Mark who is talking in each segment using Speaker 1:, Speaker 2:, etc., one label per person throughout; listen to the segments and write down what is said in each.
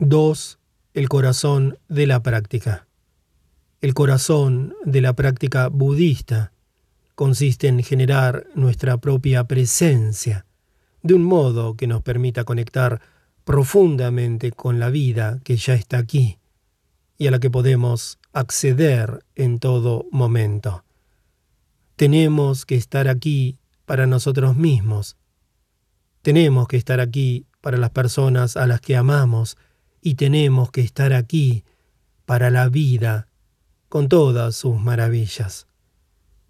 Speaker 1: 2. El corazón de la práctica. El corazón de la práctica budista consiste en generar nuestra propia presencia de un modo que nos permita conectar profundamente con la vida que ya está aquí y a la que podemos acceder en todo momento. Tenemos que estar aquí para nosotros mismos. Tenemos que estar aquí para las personas a las que amamos y tenemos que estar aquí para la vida con todas sus maravillas.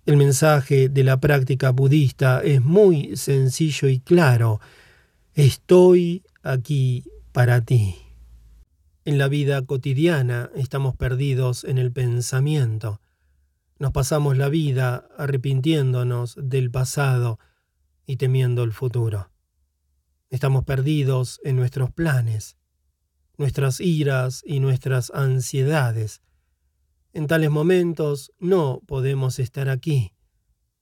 Speaker 1: El mensaje de la práctica budista es muy sencillo y claro. Estoy aquí para ti. En la vida cotidiana estamos perdidos en el pensamiento. Nos pasamos la vida arrepintiéndonos del pasado y temiendo el futuro. Estamos perdidos en nuestros planes nuestras iras y nuestras ansiedades. En tales momentos no podemos estar aquí,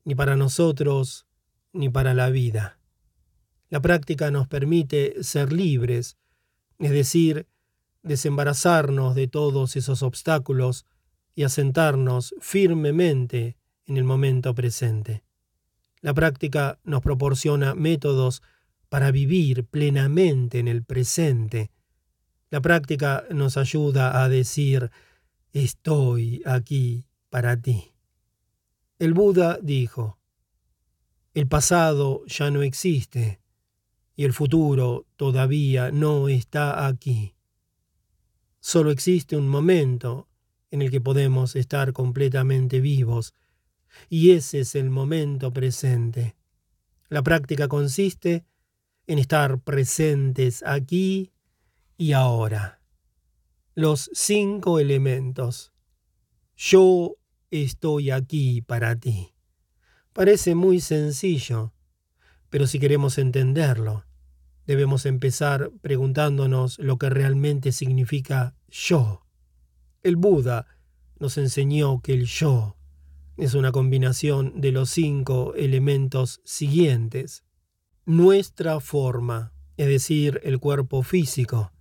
Speaker 1: ni para nosotros, ni para la vida. La práctica nos permite ser libres, es decir, desembarazarnos de todos esos obstáculos y asentarnos firmemente en el momento presente. La práctica nos proporciona métodos para vivir plenamente en el presente, la práctica nos ayuda a decir, estoy aquí para ti. El Buda dijo, el pasado ya no existe y el futuro todavía no está aquí. Solo existe un momento en el que podemos estar completamente vivos y ese es el momento presente. La práctica consiste en estar presentes aquí y ahora. Los cinco elementos. Yo estoy aquí para ti. Parece muy sencillo, pero si queremos entenderlo, debemos empezar preguntándonos lo que realmente significa yo. El Buda nos enseñó que el yo es una combinación de los cinco elementos siguientes. Nuestra forma, es decir, el cuerpo físico,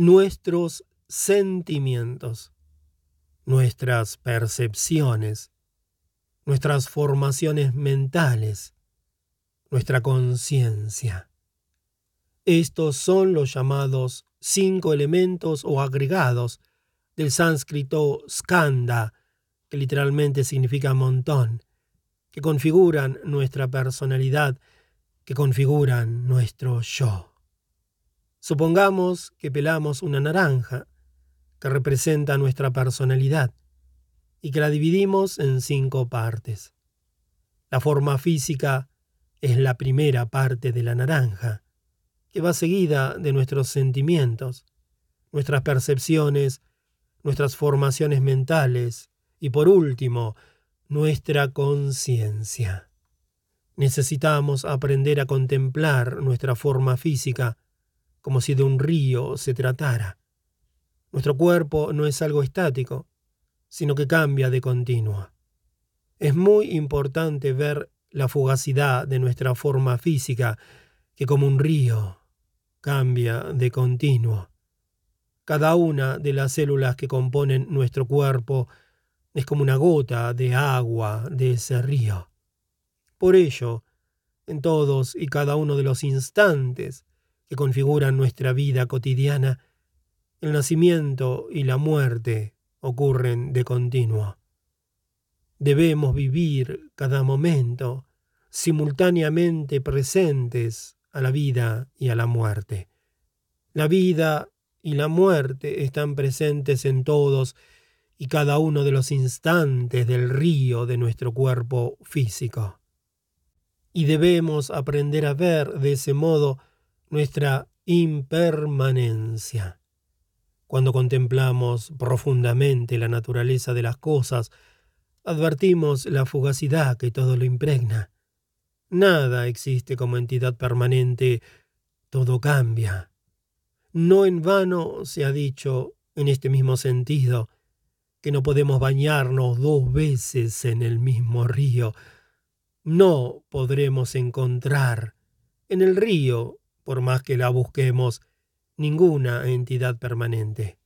Speaker 1: nuestros sentimientos, nuestras percepciones, nuestras formaciones mentales, nuestra conciencia. Estos son los llamados cinco elementos o agregados del sánscrito skanda, que literalmente significa montón, que configuran nuestra personalidad, que configuran nuestro yo. Supongamos que pelamos una naranja que representa nuestra personalidad y que la dividimos en cinco partes. La forma física es la primera parte de la naranja, que va seguida de nuestros sentimientos, nuestras percepciones, nuestras formaciones mentales y por último, nuestra conciencia. Necesitamos aprender a contemplar nuestra forma física como si de un río se tratara. Nuestro cuerpo no es algo estático, sino que cambia de continuo. Es muy importante ver la fugacidad de nuestra forma física, que como un río cambia de continuo. Cada una de las células que componen nuestro cuerpo es como una gota de agua de ese río. Por ello, en todos y cada uno de los instantes que configuran nuestra vida cotidiana, el nacimiento y la muerte ocurren de continuo. Debemos vivir cada momento simultáneamente presentes a la vida y a la muerte. La vida y la muerte están presentes en todos y cada uno de los instantes del río de nuestro cuerpo físico. Y debemos aprender a ver de ese modo nuestra impermanencia. Cuando contemplamos profundamente la naturaleza de las cosas, advertimos la fugacidad que todo lo impregna. Nada existe como entidad permanente, todo cambia. No en vano se ha dicho, en este mismo sentido, que no podemos bañarnos dos veces en el mismo río. No podremos encontrar en el río por más que la busquemos, ninguna entidad permanente.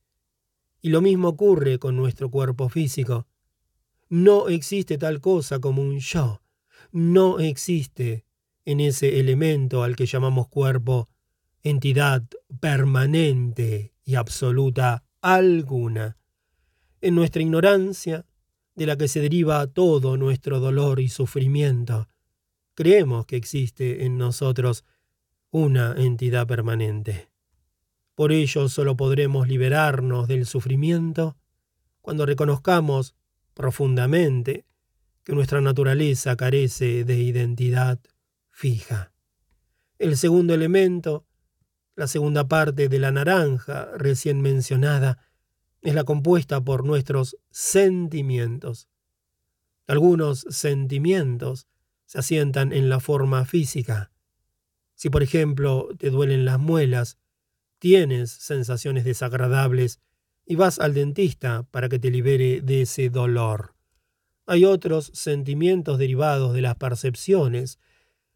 Speaker 1: Y lo mismo ocurre con nuestro cuerpo físico. No existe tal cosa como un yo. No existe en ese elemento al que llamamos cuerpo entidad permanente y absoluta alguna. En nuestra ignorancia, de la que se deriva todo nuestro dolor y sufrimiento, creemos que existe en nosotros una entidad permanente. Por ello solo podremos liberarnos del sufrimiento cuando reconozcamos profundamente que nuestra naturaleza carece de identidad fija. El segundo elemento, la segunda parte de la naranja recién mencionada, es la compuesta por nuestros sentimientos. Algunos sentimientos se asientan en la forma física. Si por ejemplo te duelen las muelas, tienes sensaciones desagradables y vas al dentista para que te libere de ese dolor. Hay otros sentimientos derivados de las percepciones.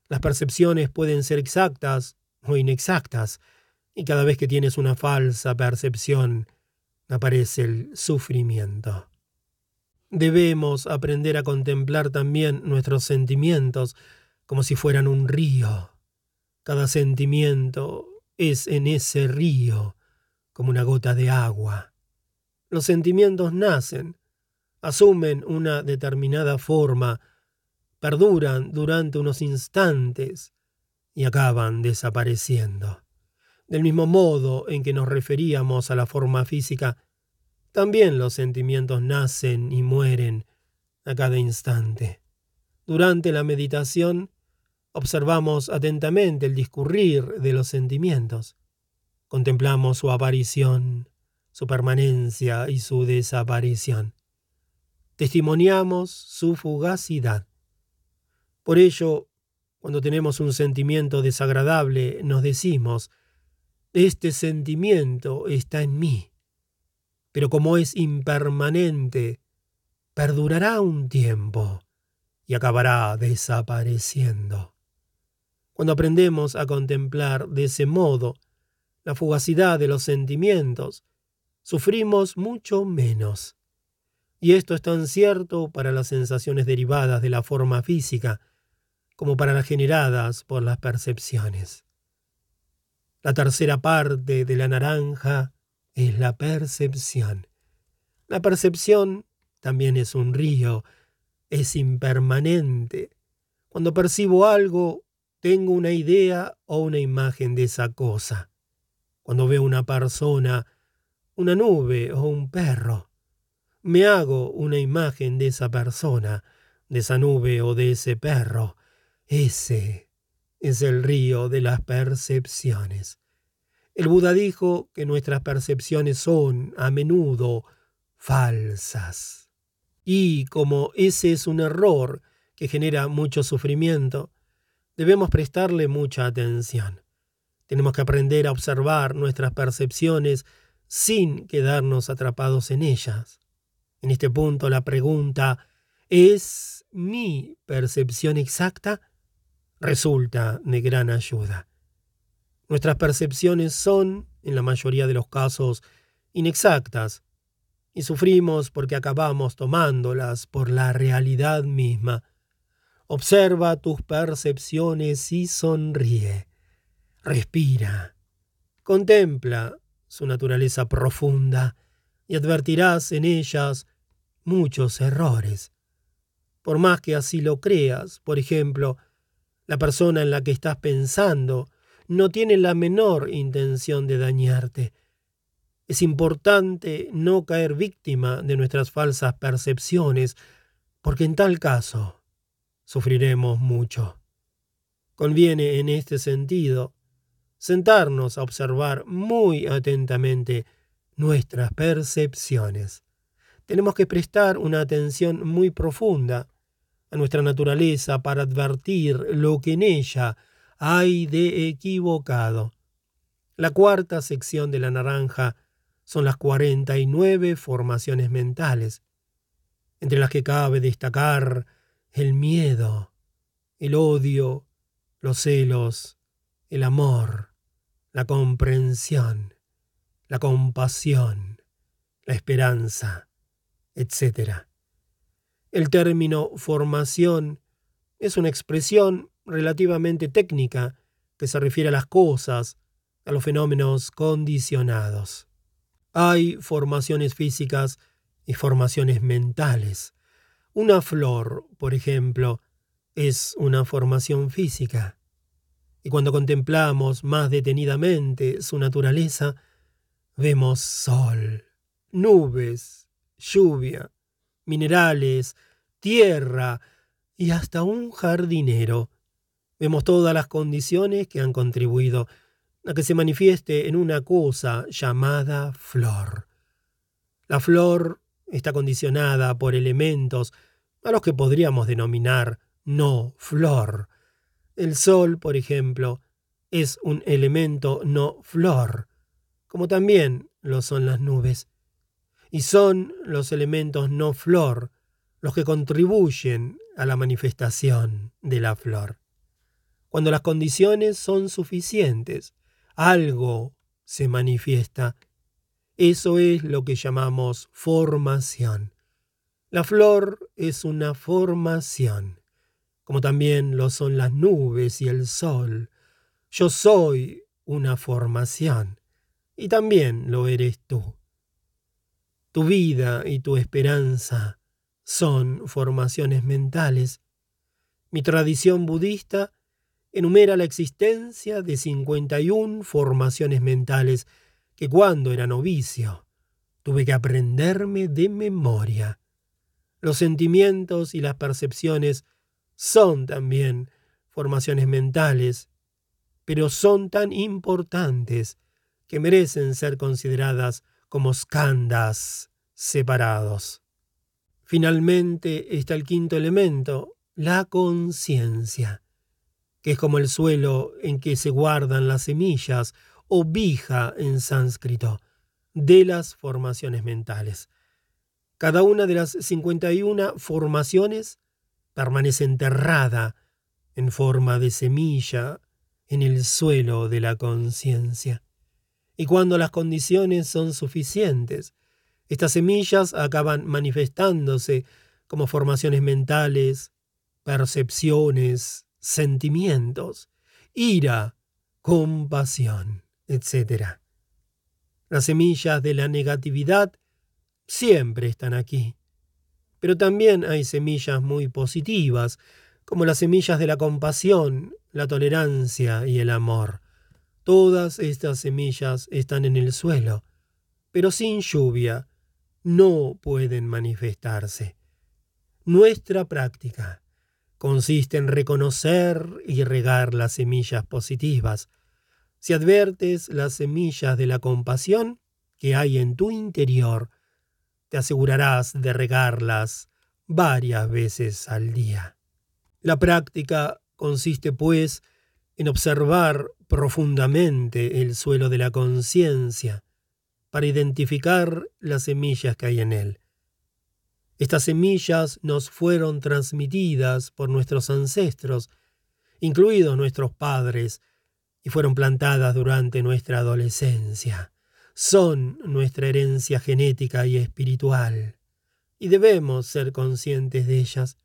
Speaker 1: Las percepciones pueden ser exactas o inexactas, y cada vez que tienes una falsa percepción, aparece el sufrimiento. Debemos aprender a contemplar también nuestros sentimientos como si fueran un río. Cada sentimiento es en ese río como una gota de agua. Los sentimientos nacen, asumen una determinada forma, perduran durante unos instantes y acaban desapareciendo. Del mismo modo en que nos referíamos a la forma física, también los sentimientos nacen y mueren a cada instante. Durante la meditación, Observamos atentamente el discurrir de los sentimientos. Contemplamos su aparición, su permanencia y su desaparición. Testimoniamos su fugacidad. Por ello, cuando tenemos un sentimiento desagradable, nos decimos, este sentimiento está en mí, pero como es impermanente, perdurará un tiempo y acabará desapareciendo. Cuando aprendemos a contemplar de ese modo la fugacidad de los sentimientos, sufrimos mucho menos. Y esto es tan cierto para las sensaciones derivadas de la forma física como para las generadas por las percepciones. La tercera parte de la naranja es la percepción. La percepción también es un río, es impermanente. Cuando percibo algo, tengo una idea o una imagen de esa cosa. Cuando veo una persona, una nube o un perro, me hago una imagen de esa persona, de esa nube o de ese perro. Ese es el río de las percepciones. El Buda dijo que nuestras percepciones son a menudo falsas. Y como ese es un error que genera mucho sufrimiento, debemos prestarle mucha atención. Tenemos que aprender a observar nuestras percepciones sin quedarnos atrapados en ellas. En este punto la pregunta ¿es mi percepción exacta? resulta de gran ayuda. Nuestras percepciones son, en la mayoría de los casos, inexactas, y sufrimos porque acabamos tomándolas por la realidad misma. Observa tus percepciones y sonríe. Respira. Contempla su naturaleza profunda y advertirás en ellas muchos errores. Por más que así lo creas, por ejemplo, la persona en la que estás pensando no tiene la menor intención de dañarte. Es importante no caer víctima de nuestras falsas percepciones, porque en tal caso sufriremos mucho. Conviene en este sentido sentarnos a observar muy atentamente nuestras percepciones. Tenemos que prestar una atención muy profunda a nuestra naturaleza para advertir lo que en ella hay de equivocado. La cuarta sección de la naranja son las 49 formaciones mentales, entre las que cabe destacar el miedo, el odio, los celos, el amor, la comprensión, la compasión, la esperanza, etc. El término formación es una expresión relativamente técnica que se refiere a las cosas, a los fenómenos condicionados. Hay formaciones físicas y formaciones mentales. Una flor, por ejemplo, es una formación física. Y cuando contemplamos más detenidamente su naturaleza, vemos sol, nubes, lluvia, minerales, tierra y hasta un jardinero. Vemos todas las condiciones que han contribuido a que se manifieste en una cosa llamada flor. La flor está condicionada por elementos a los que podríamos denominar no flor. El sol, por ejemplo, es un elemento no flor, como también lo son las nubes. Y son los elementos no flor los que contribuyen a la manifestación de la flor. Cuando las condiciones son suficientes, algo se manifiesta. Eso es lo que llamamos formación. La flor es una formación, como también lo son las nubes y el sol. Yo soy una formación, y también lo eres tú. Tu vida y tu esperanza son formaciones mentales. Mi tradición budista enumera la existencia de 51 formaciones mentales que cuando era novicio tuve que aprenderme de memoria. Los sentimientos y las percepciones son también formaciones mentales, pero son tan importantes que merecen ser consideradas como skandhas separados. Finalmente está el quinto elemento, la conciencia, que es como el suelo en que se guardan las semillas, o vija en sánscrito, de las formaciones mentales. Cada una de las 51 formaciones permanece enterrada en forma de semilla en el suelo de la conciencia. Y cuando las condiciones son suficientes, estas semillas acaban manifestándose como formaciones mentales, percepciones, sentimientos, ira, compasión, etc. Las semillas de la negatividad siempre están aquí, pero también hay semillas muy positivas, como las semillas de la compasión, la tolerancia y el amor. Todas estas semillas están en el suelo, pero sin lluvia, no pueden manifestarse. Nuestra práctica consiste en reconocer y regar las semillas positivas. Si advertes las semillas de la compasión que hay en tu interior, te asegurarás de regarlas varias veces al día. La práctica consiste, pues, en observar profundamente el suelo de la conciencia, para identificar las semillas que hay en él. Estas semillas nos fueron transmitidas por nuestros ancestros, incluidos nuestros padres, y fueron plantadas durante nuestra adolescencia. Son nuestra herencia genética y espiritual, y debemos ser conscientes de ellas.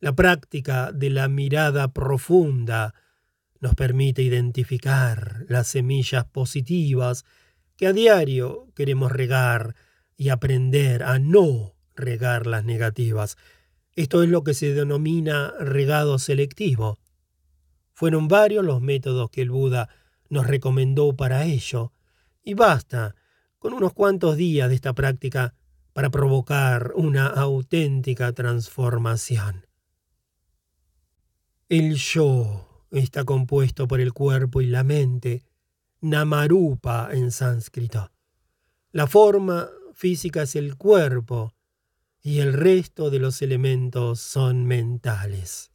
Speaker 1: La práctica de la mirada profunda nos permite identificar las semillas positivas que a diario queremos regar y aprender a no regar las negativas. Esto es lo que se denomina regado selectivo. Fueron varios los métodos que el Buda nos recomendó para ello, y basta con unos cuantos días de esta práctica para provocar una auténtica transformación. El yo está compuesto por el cuerpo y la mente, Namarupa en sánscrito. La forma física es el cuerpo y el resto de los elementos son mentales.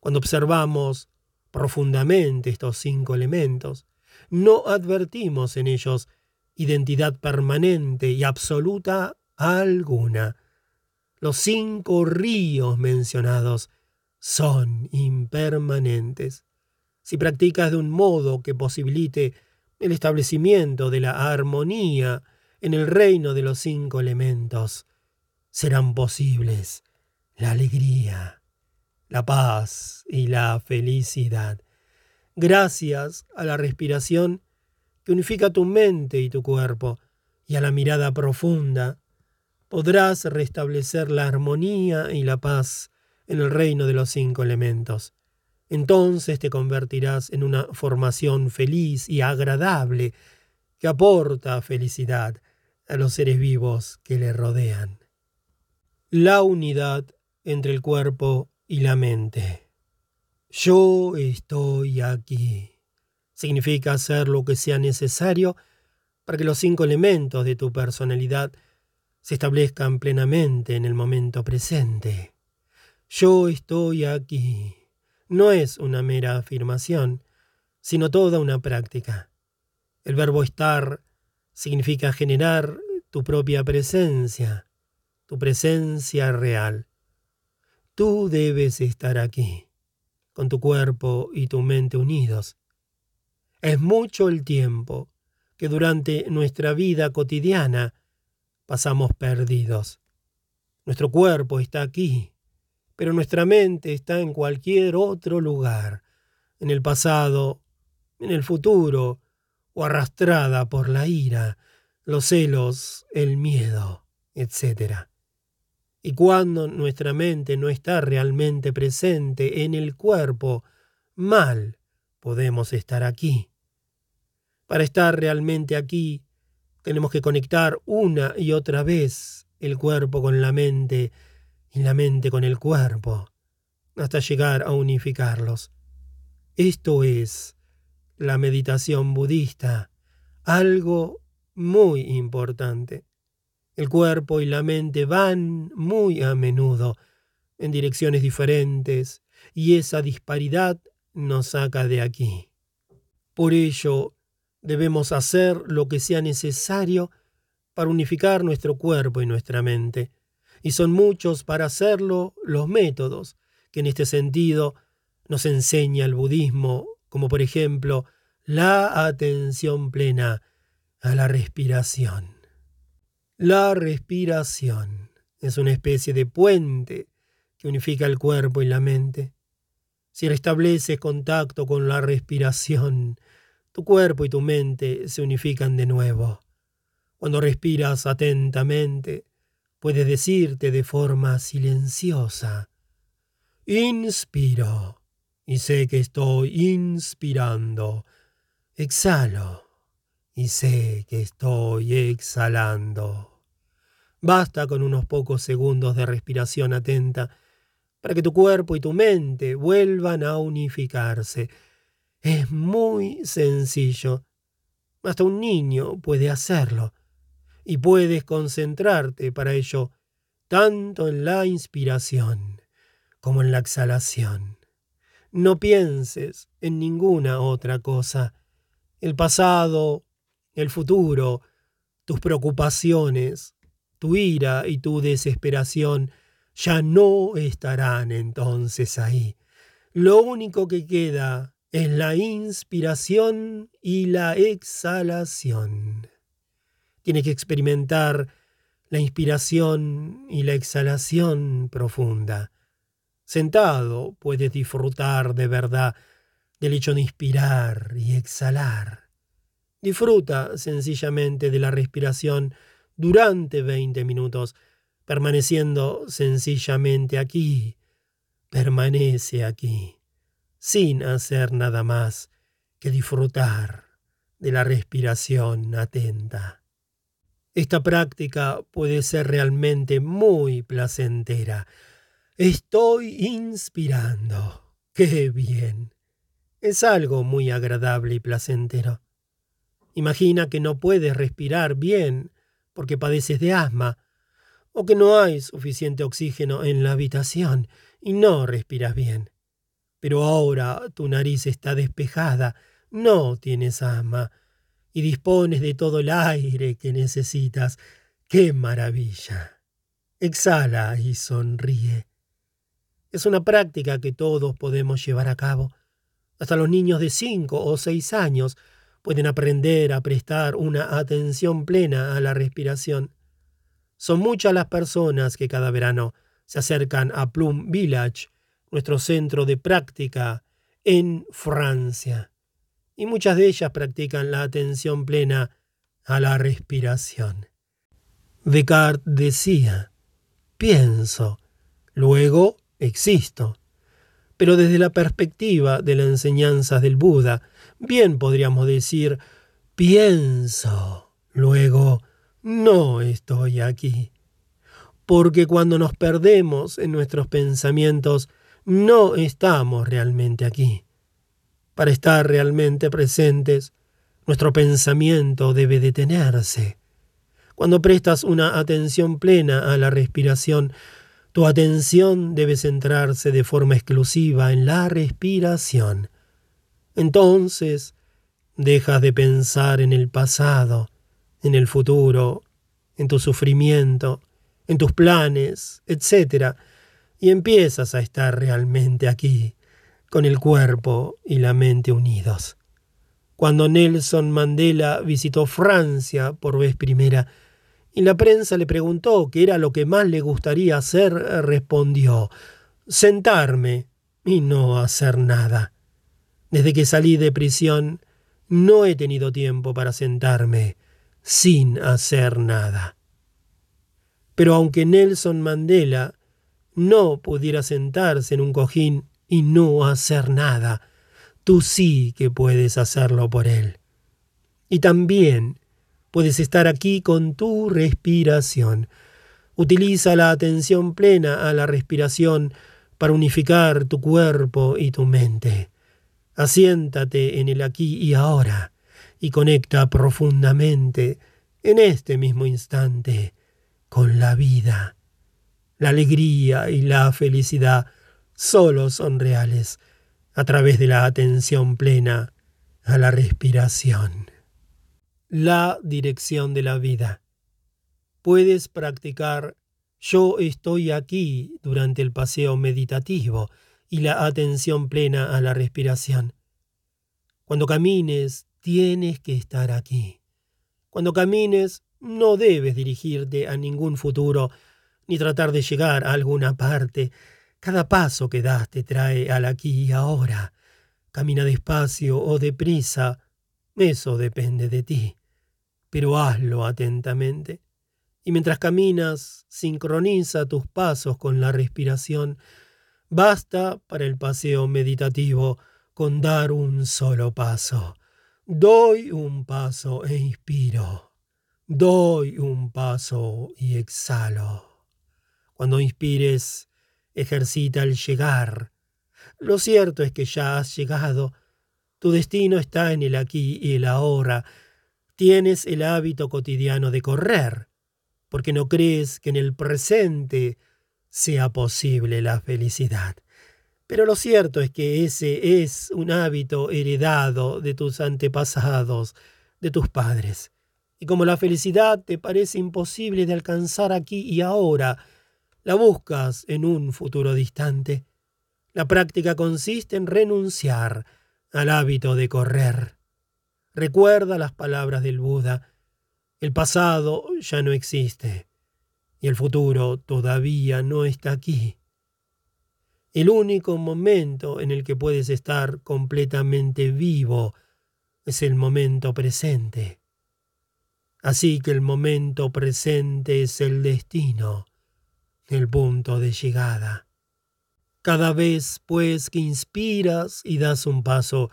Speaker 1: Cuando observamos profundamente estos cinco elementos, no advertimos en ellos identidad permanente y absoluta alguna. Los cinco ríos mencionados son impermanentes si practicas de un modo que posibilite el establecimiento de la armonía en el reino de los cinco elementos, serán posibles la alegría, la paz y la felicidad, gracias a la respiración que unifica tu mente y tu cuerpo, y a la mirada profunda, podrás restablecer la armonía y la paz en el reino de los cinco elementos. Entonces te convertirás en una formación feliz y agradable que aporta felicidad a los seres vivos que le rodean. La unidad entre el cuerpo y la mente. Yo estoy aquí. Significa hacer lo que sea necesario para que los cinco elementos de tu personalidad se establezcan plenamente en el momento presente. Yo estoy aquí no es una mera afirmación, sino toda una práctica. El verbo estar significa generar tu propia presencia, tu presencia real. Tú debes estar aquí, con tu cuerpo y tu mente unidos. Es mucho el tiempo que durante nuestra vida cotidiana pasamos perdidos. Nuestro cuerpo está aquí, pero nuestra mente está en cualquier otro lugar, en el pasado, en el futuro, o arrastrada por la ira, los celos, el miedo, etc. Y cuando nuestra mente no está realmente presente en el cuerpo, mal podemos estar aquí. Para estar realmente aquí, tenemos que conectar una y otra vez el cuerpo con la mente, y la mente con el cuerpo, hasta llegar a unificarlos. Esto es la meditación budista, algo muy importante. El cuerpo y la mente van muy a menudo en direcciones diferentes y esa disparidad nos saca de aquí. Por ello, debemos hacer lo que sea necesario para unificar nuestro cuerpo y nuestra mente y son muchos para hacerlo los métodos que en este sentido nos enseña el budismo, como por ejemplo la atención plena a la respiración. La respiración es una especie de puente que unifica el cuerpo y la mente. Si restableces contacto con la respiración, tu cuerpo y tu mente se unifican de nuevo. Cuando respiras atentamente, puede decirte de forma silenciosa, inspiro y sé que estoy inspirando, exhalo y sé que estoy exhalando. Basta con unos pocos segundos de respiración atenta para que tu cuerpo y tu mente vuelvan a unificarse. Es muy sencillo. Hasta un niño puede hacerlo y puedes concentrarte para ello tanto en la inspiración como en la exhalación. No pienses en ninguna otra cosa. El pasado, el futuro, tus preocupaciones, tu ira y tu desesperación ya no estarán entonces ahí. Lo único que queda es la inspiración y la exhalación. Tiene que experimentar la inspiración y la exhalación profunda. Sentado puedes disfrutar de verdad del hecho de inspirar y exhalar. Disfruta sencillamente de la respiración durante 20 minutos, permaneciendo sencillamente aquí. Permanece aquí, sin hacer nada más que disfrutar de la respiración atenta. Esta práctica puede ser realmente muy placentera. Estoy inspirando. ¡Qué bien! Es algo muy agradable y placentero. Imagina que no puedes respirar bien porque padeces de asma, o que no hay suficiente oxígeno en la habitación y no respiras bien. Pero ahora tu nariz está despejada, no tienes asma, y dispones de todo el aire que necesitas. ¡Qué maravilla! Exhala y sonríe. Es una práctica que todos podemos llevar a cabo. Hasta los niños de cinco o seis años pueden aprender a prestar una atención plena a la respiración. Son muchas las personas que cada verano se acercan a Plum Village, nuestro centro de práctica en Francia, y muchas de ellas practican la atención plena a la respiración. Descartes decía, pienso, luego existo. Pero desde la perspectiva de las enseñanzas del Buda, bien podríamos decir, pienso, luego no estoy aquí. Porque cuando nos perdemos en nuestros pensamientos, no estamos realmente aquí. Para estar realmente presentes, nuestro pensamiento debe detenerse. Cuando prestas una atención plena a la respiración, tu atención debe centrarse de forma exclusiva en la respiración. Entonces, dejas de pensar en el pasado, en el futuro, en tu sufrimiento, en tus planes, etc., y empiezas a estar realmente aquí, con el cuerpo y la mente unidos. Cuando Nelson Mandela visitó Francia por vez primera, y la prensa le preguntó qué era lo que más le gustaría hacer, respondió sentarme y no hacer nada. Desde que salí de prisión no he tenido tiempo para sentarme sin hacer nada. Pero aunque Nelson Mandela no pudiera sentarse en un cojín y no hacer nada, tú sí que puedes hacerlo por él. Y también puedes estar aquí con tu respiración. Utiliza la atención plena a la respiración para unificar tu cuerpo y tu mente. Asiéntate en el aquí y ahora y conecta profundamente en este mismo instante con la vida. La alegría y la felicidad solo son reales a través de la atención plena a la respiración. La dirección de la vida. Puedes practicar yo estoy aquí durante el paseo meditativo y la atención plena a la respiración. Cuando camines, tienes que estar aquí. Cuando camines, no debes dirigirte a ningún futuro ni tratar de llegar a alguna parte. Cada paso que das te trae al aquí y ahora. Camina despacio o deprisa, eso depende de ti. Pero hazlo atentamente. Y mientras caminas, sincroniza tus pasos con la respiración. Basta para el paseo meditativo con dar un solo paso. Doy un paso e inspiro. Doy un paso y exhalo. Cuando inspires, ejercita el llegar. Lo cierto es que ya has llegado. Tu destino está en el aquí y el ahora. Tienes el hábito cotidiano de correr, porque no crees que en el presente sea posible la felicidad. Pero lo cierto es que ese es un hábito heredado de tus antepasados, de tus padres. Y como la felicidad te parece imposible de alcanzar aquí y ahora, la buscas en un futuro distante. La práctica consiste en renunciar al hábito de correr. Recuerda las palabras del Buda. El pasado ya no existe y el futuro todavía no está aquí. El único momento en el que puedes estar completamente vivo es el momento presente. Así que el momento presente es el destino, el punto de llegada. Cada vez, pues, que inspiras y das un paso,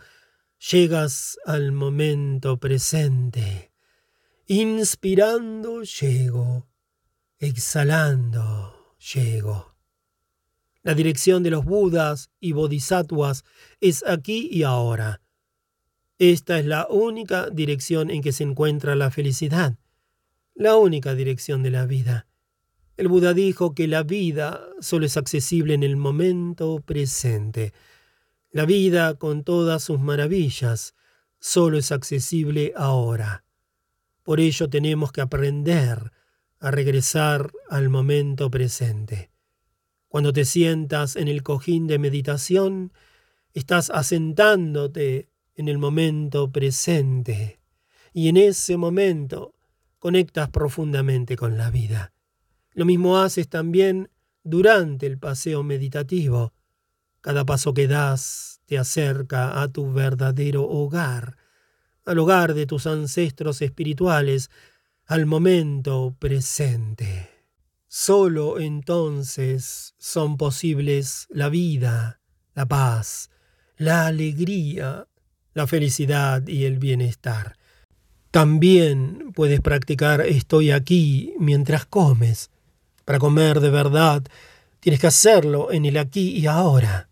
Speaker 1: llegas al momento presente. Inspirando llego, exhalando llego. La dirección de los Budas y Bodhisattvas es aquí y ahora. Esta es la única dirección en que se encuentra la felicidad, la única dirección de la vida. El Buda dijo que la vida solo es accesible en el momento presente. La vida, con todas sus maravillas, solo es accesible ahora. Por ello tenemos que aprender a regresar al momento presente. Cuando te sientas en el cojín de meditación, Estás asentándote en el momento presente y en ese momento conectas profundamente con la vida. Lo mismo haces también durante el paseo meditativo. Cada paso que das te acerca a tu verdadero hogar, al hogar de tus ancestros espirituales, al momento presente. Solo entonces son posibles la vida, la paz, la alegría, la felicidad y el bienestar. También puedes practicar estoy aquí mientras comes. Para comer de verdad, tienes que hacerlo en el aquí y ahora.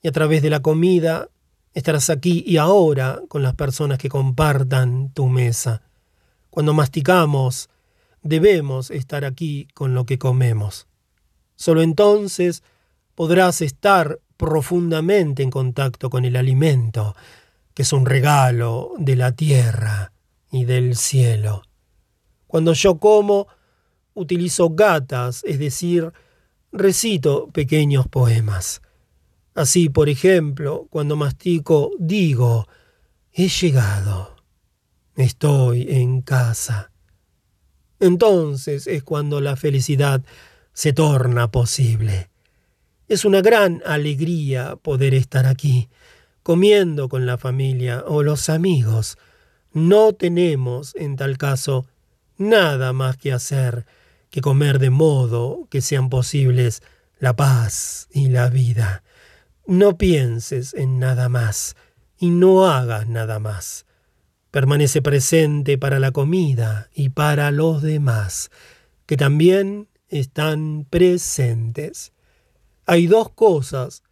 Speaker 1: Y a través de la comida, estarás aquí y ahora con las personas que compartan tu mesa. Cuando masticamos, debemos estar aquí con lo que comemos. Solo entonces podrás estar profundamente en contacto con el alimento, que es un regalo de la tierra y del cielo. Cuando yo como, utilizo gatas, es decir, recito pequeños poemas. Así, por ejemplo, cuando mastico, digo, he llegado, estoy en casa. Entonces es cuando la felicidad se torna posible. Es una gran alegría poder estar aquí, comiendo con la familia o los amigos. No tenemos, en tal caso, nada más que hacer que comer de modo que sean posibles la paz y la vida. No pienses en nada más y no hagas nada más. Permanece presente para la comida y para los demás, que también están presentes. Hay dos cosas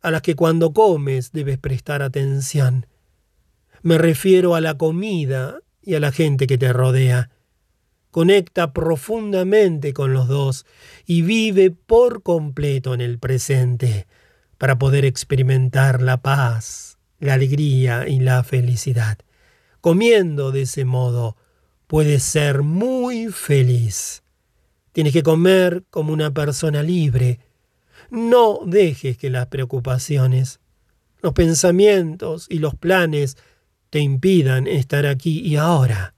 Speaker 1: a las que cuando comes debes prestar atención. Me refiero a la comida y a la gente que te rodea. Conecta profundamente con los dos y vive por completo en el presente para poder experimentar la paz, la alegría y la felicidad. Comiendo de ese modo, puedes ser muy feliz. Tienes que comer como una persona libre, no dejes que las preocupaciones, los pensamientos y los planes te impidan estar aquí y ahora.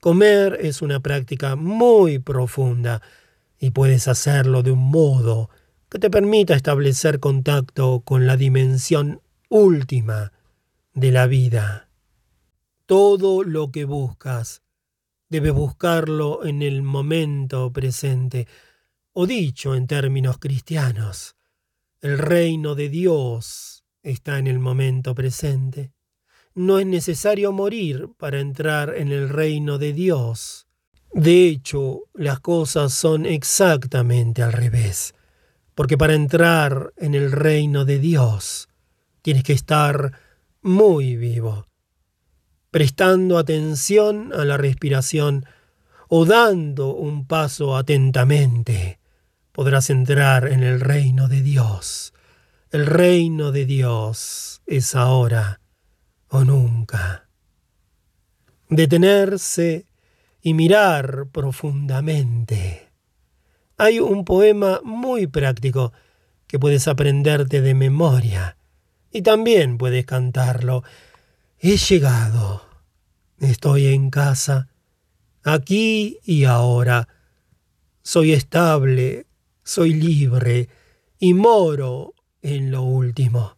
Speaker 1: Comer es una práctica muy profunda y puedes hacerlo de un modo que te permita establecer contacto con la dimensión última de la vida. Todo lo que buscas, debes buscarlo en el momento presente o dicho en términos cristianos, el reino de Dios está en el momento presente. No es necesario morir para entrar en el reino de Dios. De hecho, las cosas son exactamente al revés, porque para entrar en el reino de Dios tienes que estar muy vivo, prestando atención a la respiración o dando un paso atentamente podrás entrar en el reino de Dios. El reino de Dios es ahora o nunca. Detenerse y mirar profundamente. Hay un poema muy práctico que puedes aprenderte de memoria y también puedes cantarlo. He llegado. Estoy en casa, aquí y ahora. Soy estable, soy libre y moro en lo último.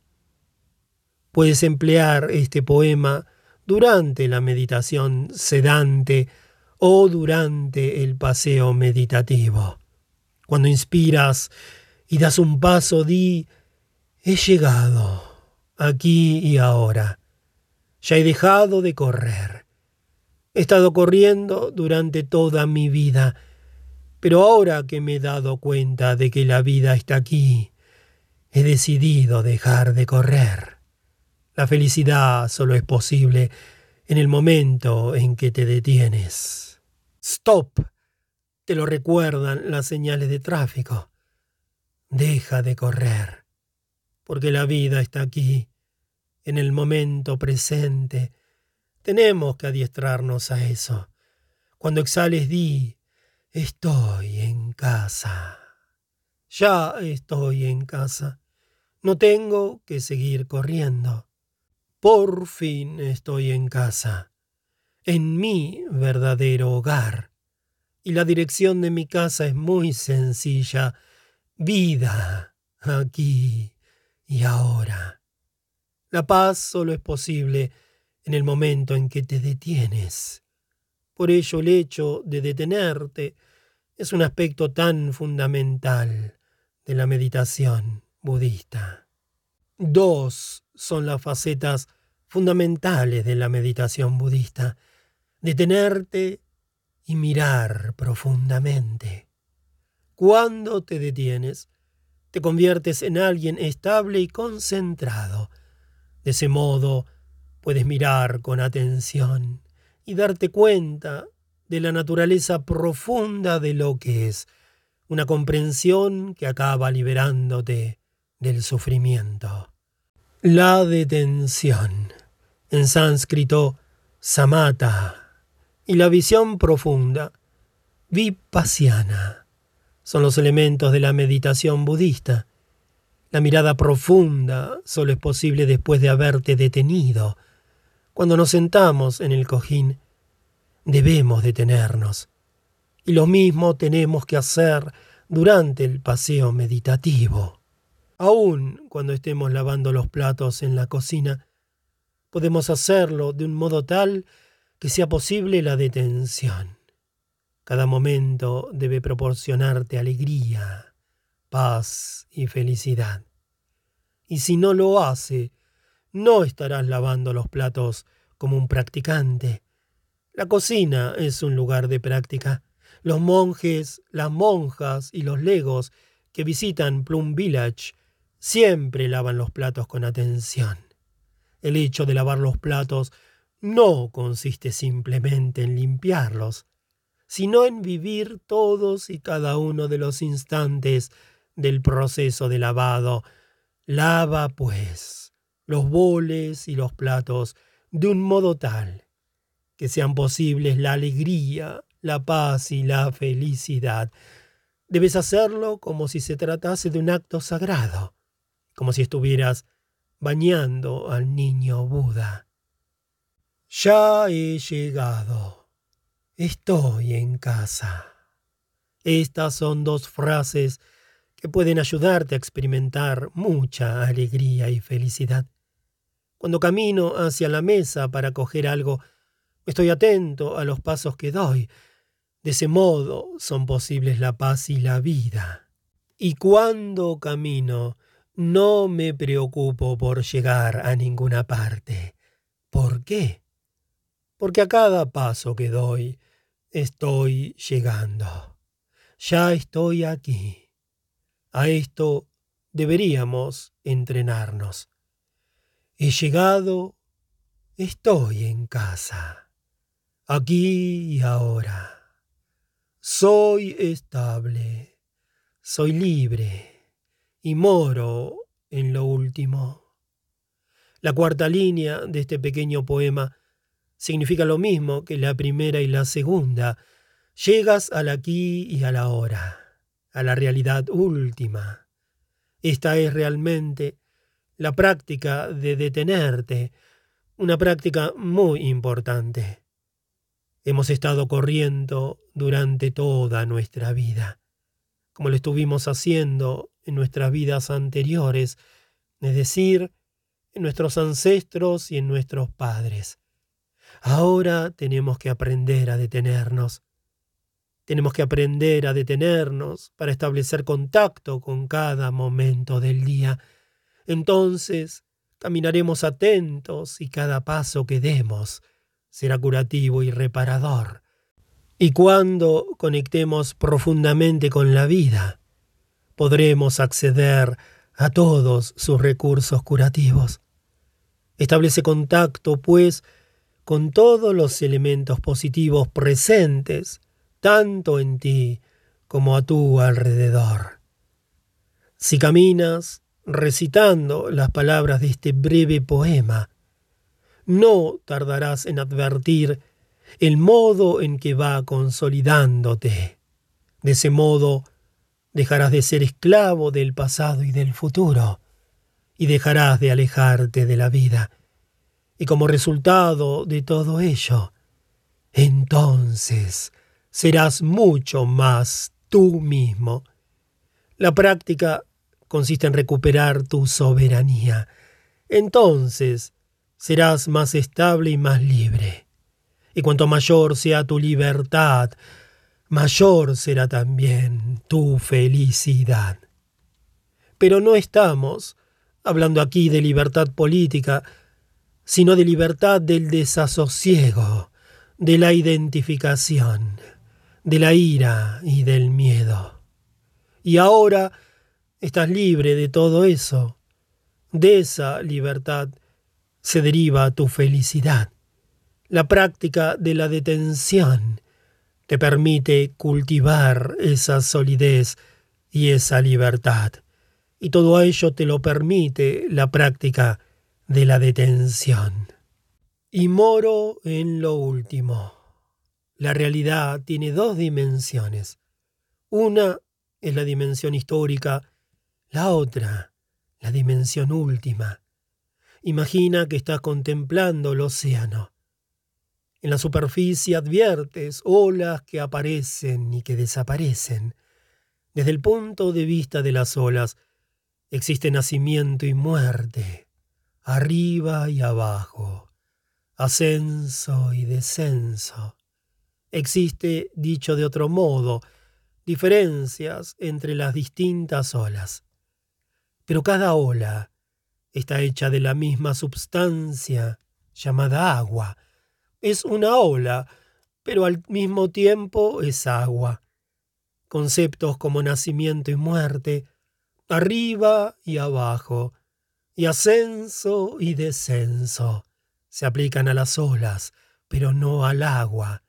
Speaker 1: Puedes emplear este poema durante la meditación sedante o durante el paseo meditativo. Cuando inspiras y das un paso, di, he llegado, aquí y ahora. Ya he dejado de correr. He estado corriendo durante toda mi vida pero ahora que me he dado cuenta de que la vida está aquí, he decidido dejar de correr. La felicidad solo es posible en el momento en que te detienes. Stop. Te lo recuerdan las señales de tráfico. Deja de correr, porque la vida está aquí, en el momento presente. Tenemos que adiestrarnos a eso. Cuando exhales, di, Estoy en casa. Ya estoy en casa. No tengo que seguir corriendo. Por fin estoy en casa, en mi verdadero hogar. Y la dirección de mi casa es muy sencilla. Vida, aquí y ahora. La paz solo es posible en el momento en que te detienes. Por ello el hecho de detenerte es un aspecto tan fundamental de la meditación budista. Dos son las facetas fundamentales de la meditación budista. Detenerte y mirar profundamente. Cuando te detienes, te conviertes en alguien estable y concentrado. De ese modo, puedes mirar con atención y darte cuenta de la naturaleza profunda de lo que es, una comprensión que acaba liberándote del sufrimiento. La detención, en sánscrito samatha, y la visión profunda, vipassana, son los elementos de la meditación budista. La mirada profunda solo es posible después de haberte detenido. Cuando nos sentamos en el cojín, debemos detenernos. Y lo mismo tenemos que hacer durante el paseo meditativo. Aun cuando estemos lavando los platos en la cocina, podemos hacerlo de un modo tal que sea posible la detención. Cada momento debe proporcionarte alegría, paz y felicidad. Y si no lo hace, no estarás lavando los platos como un practicante. La cocina es un lugar de práctica. Los monjes, las monjas y los legos que visitan Plum Village siempre lavan los platos con atención. El hecho de lavar los platos no consiste simplemente en limpiarlos, sino en vivir todos y cada uno de los instantes del proceso de lavado. Lava, pues, los boles y los platos de un modo tal que sean posibles la alegría, la paz y la felicidad. Debes hacerlo como si se tratase de un acto sagrado, como si estuvieras bañando al niño Buda. Ya he llegado. Estoy en casa. Estas son dos frases que pueden ayudarte a experimentar mucha alegría y felicidad. Cuando camino hacia la mesa para coger algo, estoy atento a los pasos que doy. De ese modo son posibles la paz y la vida. Y cuando camino, no me preocupo por llegar a ninguna parte. ¿Por qué? Porque a cada paso que doy, Estoy llegando. Ya estoy aquí. A esto deberíamos entrenarnos. He llegado, estoy en casa, aquí y ahora. Soy estable, soy libre y moro en lo último. La cuarta línea de este pequeño poema significa lo mismo que la primera y la segunda. Llegas al aquí y a la hora, a la realidad última. Esta es realmente la práctica de detenerte, una práctica muy importante. Hemos estado corriendo durante toda nuestra vida, como lo estuvimos haciendo en nuestras vidas anteriores, es decir, en nuestros ancestros y en nuestros padres. Ahora tenemos que aprender a detenernos. Tenemos que aprender a detenernos para establecer contacto con cada momento del día. Entonces caminaremos atentos y cada paso que demos será curativo y reparador. Y cuando conectemos profundamente con la vida, podremos acceder a todos sus recursos curativos. Establece contacto, pues, con todos los elementos positivos presentes, tanto en ti como a tu alrededor. Si caminas recitando las palabras de este breve poema, no tardarás en advertir el modo en que va consolidándote. De ese modo dejarás de ser esclavo del pasado y del futuro. y dejarás de alejarte de la vida. Y como resultado de todo ello, entonces serás mucho más tú mismo. La práctica consiste en recuperar tu soberanía. Entonces serás más estable y más libre. Y cuanto mayor sea tu libertad, mayor será también tu felicidad. Pero no estamos hablando aquí de libertad política, sino de libertad del desasosiego, de la identificación, de la ira y del miedo. Y ahora estás libre de todo eso. De esa libertad se deriva tu felicidad. La práctica de la detención te permite cultivar esa solidez y esa libertad. Y todo ello te lo permite la práctica de la detención. Y moro en lo último. La realidad tiene dos dimensiones. Una es la dimensión histórica, la otra, la dimensión última. Imagina que estás contemplando el océano. En la superficie adviertes olas que aparecen y que desaparecen. Desde el punto de vista de las olas, existe nacimiento y muerte, arriba y abajo, ascenso y descenso. Existe, dicho de otro modo, diferencias entre las distintas olas. Pero cada ola está hecha de la misma substancia llamada agua. Es una ola, pero al mismo tiempo es agua. Conceptos como nacimiento y muerte, arriba y abajo, y ascenso y descenso, se aplican a las olas, pero no al agua.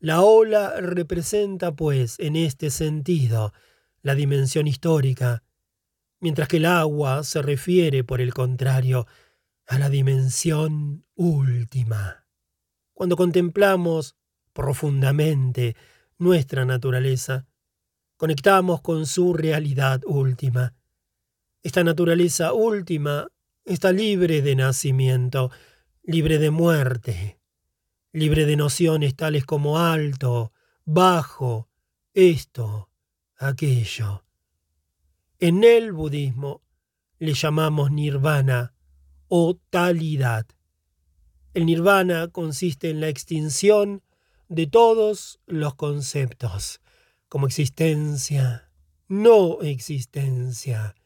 Speaker 1: La ola representa, pues, en este sentido, la dimensión histórica, mientras que el agua se refiere, por el contrario, a la dimensión última. Cuando contemplamos profundamente nuestra naturaleza, conectamos con su realidad última. Esta naturaleza última está libre de nacimiento, libre de muerte, libre de nociones tales como alto, bajo, esto, aquello. En el budismo le llamamos nirvana o talidad. El nirvana consiste en la extinción de todos los conceptos, como existencia, no existencia,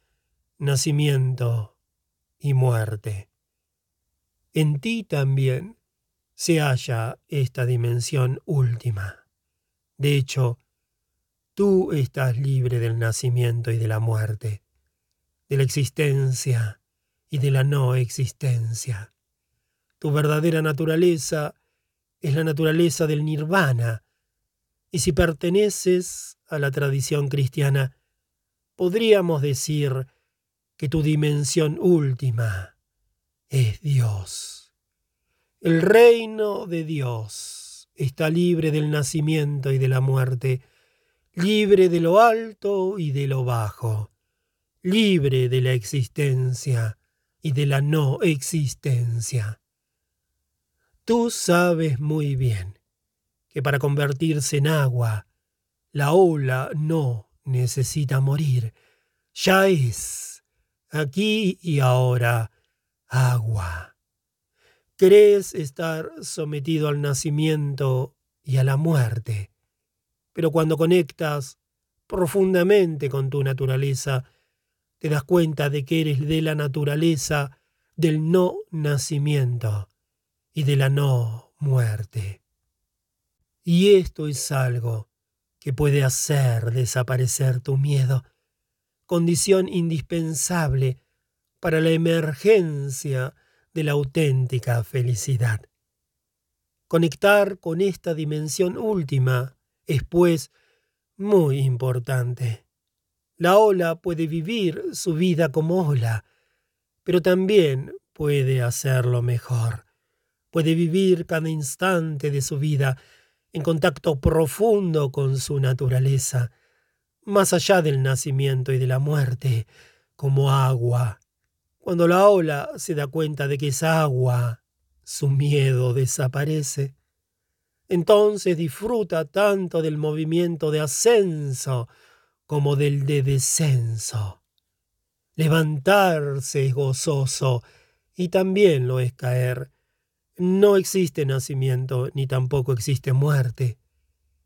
Speaker 1: nacimiento y muerte. En ti también se halla esta dimensión última. De hecho, tú estás libre del nacimiento y de la muerte, de la existencia y de la no existencia. Tu verdadera naturaleza es la naturaleza del nirvana, y si perteneces a la tradición cristiana, podríamos decir que tu dimensión última es Dios. El reino de Dios está libre del nacimiento y de la muerte, libre de lo alto y de lo bajo, libre de la existencia y de la no existencia. Tú sabes muy bien que para convertirse en agua, la ola no necesita morir, ya es, aquí y ahora, agua. Crees estar sometido al nacimiento y a la muerte, pero cuando conectas profundamente con tu naturaleza, te das cuenta de que eres de la naturaleza del no nacimiento y de la no muerte. Y esto es algo que puede hacer desaparecer tu miedo, condición indispensable para la emergencia de la auténtica felicidad. Conectar con esta dimensión última es, pues, muy importante. La ola puede vivir su vida como ola, pero también puede hacerlo mejor. Puede vivir cada instante de su vida en contacto profundo con su naturaleza, más allá del nacimiento y de la muerte, como agua Cuando la ola se da cuenta de que es agua, su miedo desaparece. Entonces disfruta tanto del movimiento de ascenso como del de descenso. Levantarse es gozoso y también lo es caer. No existe nacimiento ni tampoco existe muerte.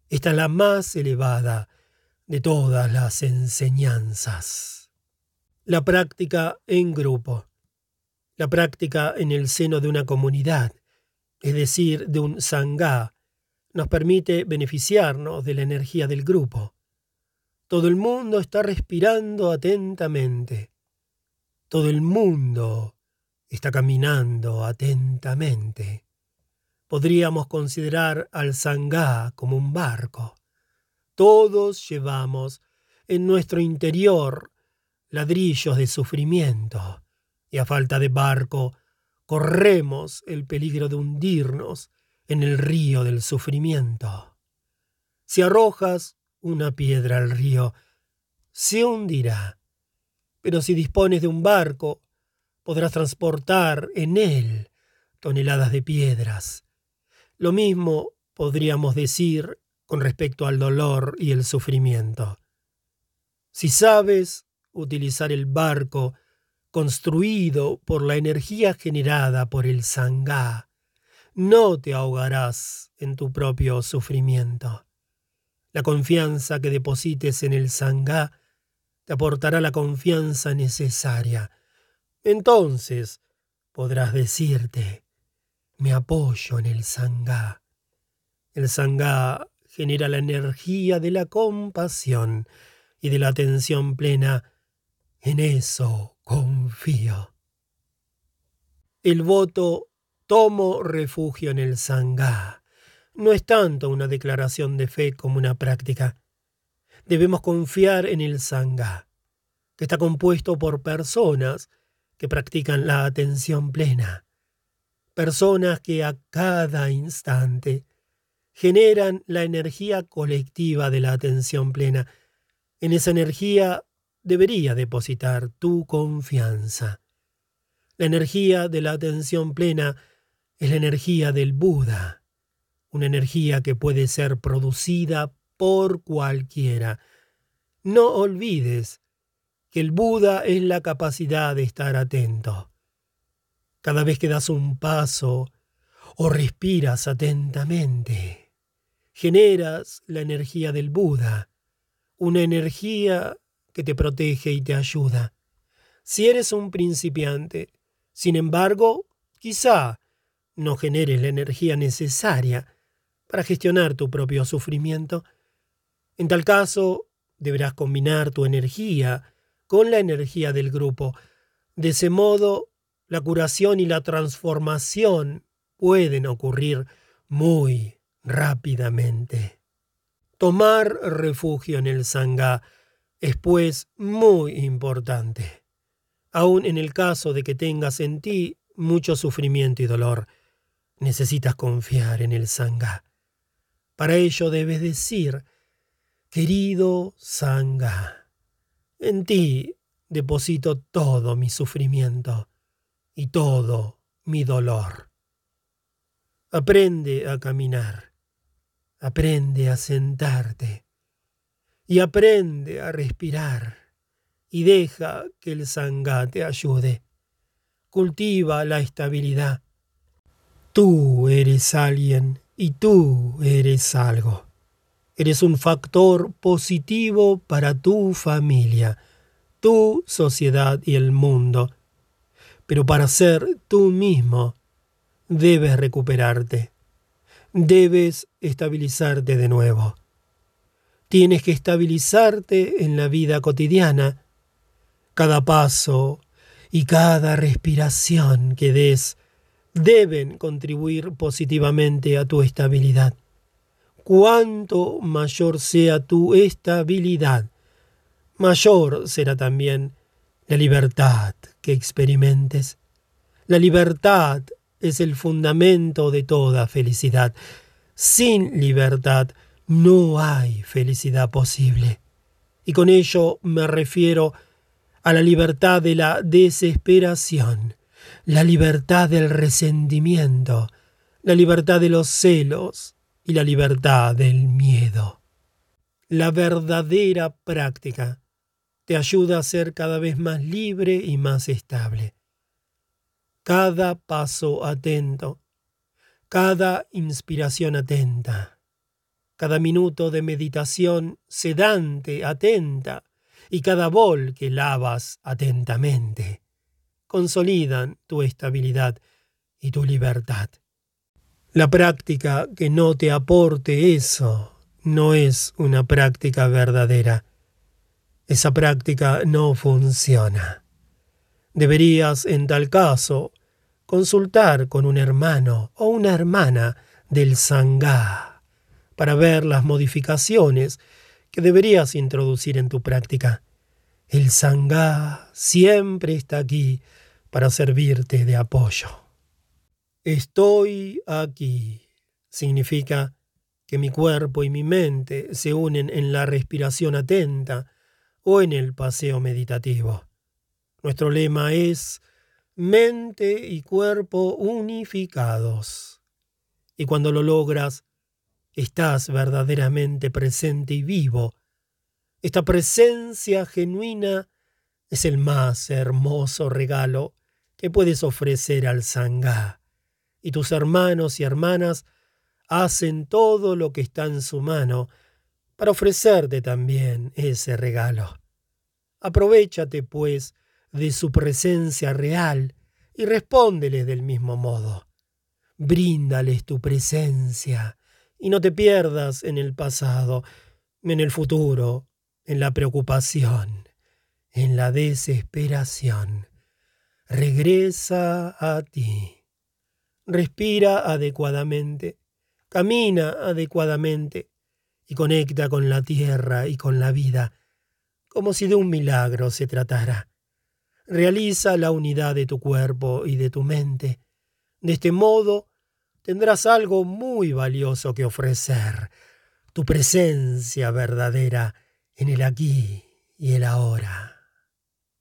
Speaker 1: Esta es la más elevada de todas las enseñanzas. La práctica en grupo. La práctica en el seno de una comunidad, es decir, de un sangha, nos permite beneficiarnos de la energía del grupo. Todo el mundo está respirando atentamente. Todo el mundo está caminando atentamente. Podríamos considerar al Sangha como un barco. Todos llevamos en nuestro interior ladrillos de sufrimiento y a falta de barco corremos el peligro de hundirnos en el río del sufrimiento. Si arrojas una piedra al río, se hundirá. Pero si dispones de un barco, podrás transportar en él toneladas de piedras. Lo mismo podríamos decir con respecto al dolor y el sufrimiento. Si sabes utilizar el barco construido por la energía generada por el sangá, no te ahogarás en tu propio sufrimiento. La confianza que deposites en el sangá te aportará la confianza necesaria. Entonces podrás decirte, me apoyo en el sangá. El sangá genera la energía de la compasión y de la atención plena. En eso confío. El voto tomo refugio en el sangá no es tanto una declaración de fe como una práctica. Debemos confiar en el sangha, que está compuesto por personas que practican la atención plena, personas que a cada instante generan la energía colectiva de la atención plena. En esa energía debería depositar tu confianza. La energía de la atención plena es la energía del Buda, una energía que puede ser producida por cualquiera. No olvides que el Buda es la capacidad de estar atento. Cada vez que das un paso o respiras atentamente, generas la energía del Buda, una energía que te protege y te ayuda. Si eres un principiante, sin embargo, quizá no generes la energía necesaria para gestionar tu propio sufrimiento. En tal caso, deberás combinar tu energía con la energía del grupo. De ese modo, la curación y la transformación pueden ocurrir muy rápidamente. Tomar refugio en el Sangha es pues muy importante, aun en el caso de que tengas en ti mucho sufrimiento y dolor. Necesitas confiar en el Sangha. Para ello debes decir, querido Sangha, en ti deposito todo mi sufrimiento y todo mi dolor. Aprende a caminar, aprende a sentarte y aprende a respirar y deja que el Sangha te ayude. Cultiva la estabilidad. Tú eres alguien y tú eres algo. Eres un factor positivo para tu familia, tu sociedad y el mundo. Pero para ser tú mismo, debes recuperarte. Debes estabilizarte de nuevo. Tienes que estabilizarte en la vida cotidiana. Cada paso y cada respiración que des deben contribuir positivamente a tu estabilidad. Cuanto mayor sea tu estabilidad, mayor será también la libertad que experimentes. La libertad es el fundamento de toda felicidad. Sin libertad no hay felicidad posible. Y con ello me refiero a la libertad de la desesperación, la libertad del resentimiento, la libertad de los celos y la libertad del miedo. La verdadera práctica te ayuda a ser cada vez más libre y más estable. Cada paso atento, cada inspiración atenta, cada minuto de meditación sedante, atenta, y cada bol que lavas atentamente, consolidan tu estabilidad y tu libertad. La práctica que no te aporte eso no es una práctica verdadera. Esa práctica no funciona. Deberías, en tal caso, consultar con un hermano o una hermana del Sangha para ver las modificaciones que deberías introducir en tu práctica. El Sangha siempre está aquí para servirte de apoyo. Estoy aquí significa que mi cuerpo y mi mente se unen en la respiración atenta o en el paseo meditativo. Nuestro lema es mente y cuerpo unificados. Y cuando lo logras, estás verdaderamente presente y vivo. Esta presencia genuina es el más hermoso regalo que puedes ofrecer al Sangha. Y tus hermanos y hermanas hacen todo lo que está en su mano para ofrecerte también ese regalo. Aprovechate, pues, de su presencia real y respóndeles del mismo modo. Bríndales tu presencia y no te pierdas en el pasado, en el futuro, en la preocupación, en la desesperación. Regresa a ti. Respira adecuadamente, camina adecuadamente y conecta con la tierra y con la vida, como si de un milagro se tratara. Realiza la unidad de tu cuerpo y de tu mente. De este modo tendrás algo muy valioso que ofrecer, tu presencia verdadera en el aquí y el ahora.